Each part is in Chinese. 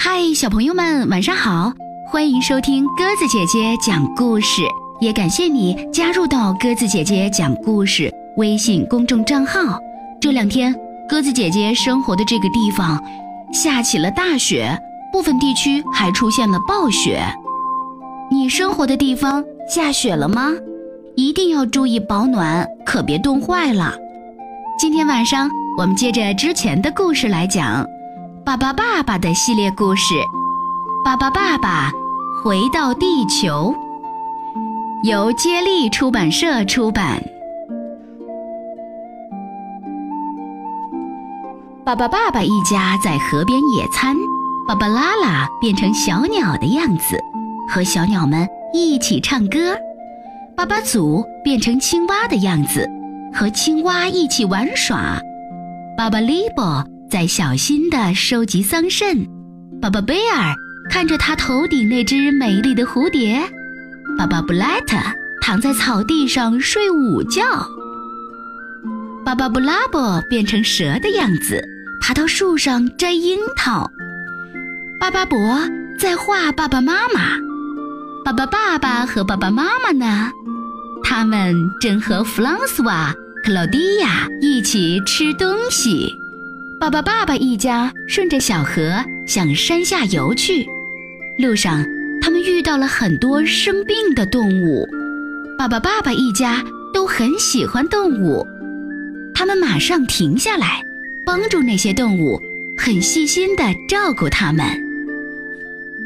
嗨，小朋友们，晚上好！欢迎收听鸽子姐姐讲故事，也感谢你加入到鸽子姐姐讲故事微信公众账号。这两天，鸽子姐姐生活的这个地方下起了大雪，部分地区还出现了暴雪。你生活的地方下雪了吗？一定要注意保暖，可别冻坏了。今天晚上我们接着之前的故事来讲，《爸爸爸爸》的系列故事，《爸爸爸爸回到地球》，由接力出版社出版。爸爸爸爸一家在河边野餐，芭芭拉拉变成小鸟的样子，和小鸟们一起唱歌。爸爸祖变成青蛙的样子。和青蛙一起玩耍，爸爸利伯在小心地收集桑葚，爸爸贝尔看着他头顶那只美丽的蝴蝶，爸爸布莱特躺在草地上睡午觉，爸爸布拉伯变成蛇的样子，爬到树上摘樱桃，爸爸伯在画爸爸妈妈，爸爸爸爸和爸爸妈妈呢？他们正和弗朗索瓦、克劳迪亚一起吃东西。爸爸、爸爸一家顺着小河向山下游去，路上他们遇到了很多生病的动物。爸爸、爸爸一家都很喜欢动物，他们马上停下来，帮助那些动物，很细心地照顾它们。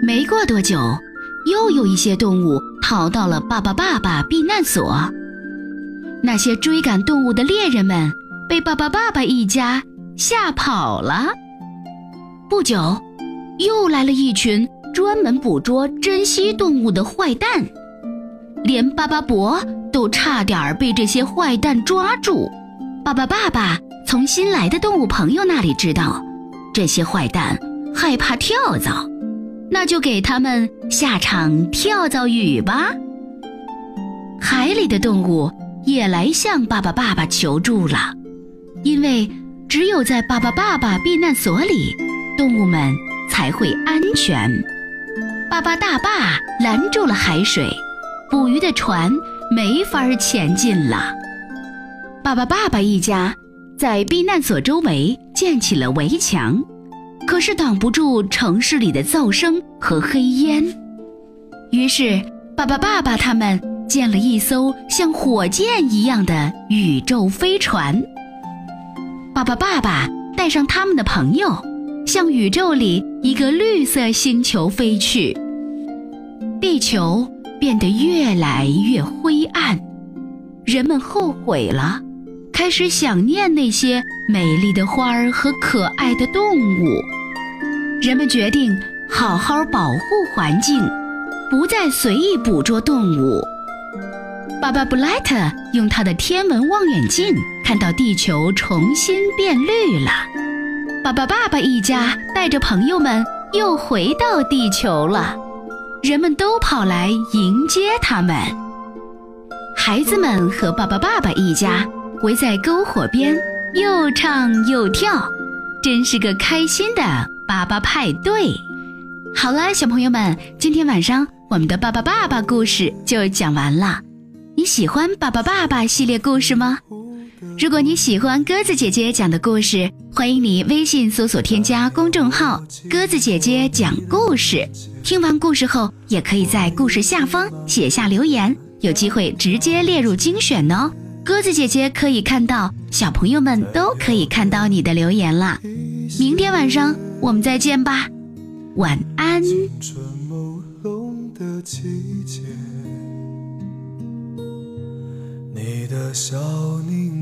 没过多久，又有一些动物。逃到了爸爸爸爸避难所，那些追赶动物的猎人们被爸爸爸爸一家吓跑了。不久，又来了一群专门捕捉珍稀动物的坏蛋，连巴巴伯都差点被这些坏蛋抓住。爸爸爸爸从新来的动物朋友那里知道，这些坏蛋害怕跳蚤。那就给他们下场跳蚤雨吧。海里的动物也来向爸爸爸爸求助了，因为只有在爸爸爸爸避难所里，动物们才会安全。爸爸大坝拦住了海水，捕鱼的船没法前进了。爸爸爸爸一家在避难所周围建起了围墙。可是挡不住城市里的噪声和黑烟，于是爸爸、爸爸他们建了一艘像火箭一样的宇宙飞船。爸爸、爸爸带上他们的朋友，向宇宙里一个绿色星球飞去。地球变得越来越灰暗，人们后悔了，开始想念那些美丽的花儿和可爱的动物。人们决定好好保护环境，不再随意捕捉动物。爸爸布莱特用他的天文望远镜看到地球重新变绿了。爸爸、爸爸一家带着朋友们又回到地球了，人们都跑来迎接他们。孩子们和爸爸、爸爸一家围在篝火边，又唱又跳，真是个开心的。爸爸派对，好了，小朋友们，今天晚上我们的爸爸爸爸故事就讲完了。你喜欢爸爸爸爸系列故事吗？如果你喜欢鸽子姐姐讲的故事，欢迎你微信搜索添加公众号“鸽子姐姐讲故事”。听完故事后，也可以在故事下方写下留言，有机会直接列入精选哦。鸽子姐姐可以看到，小朋友们都可以看到你的留言了。明天晚上。我们再见吧，晚安。你的笑凝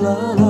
la la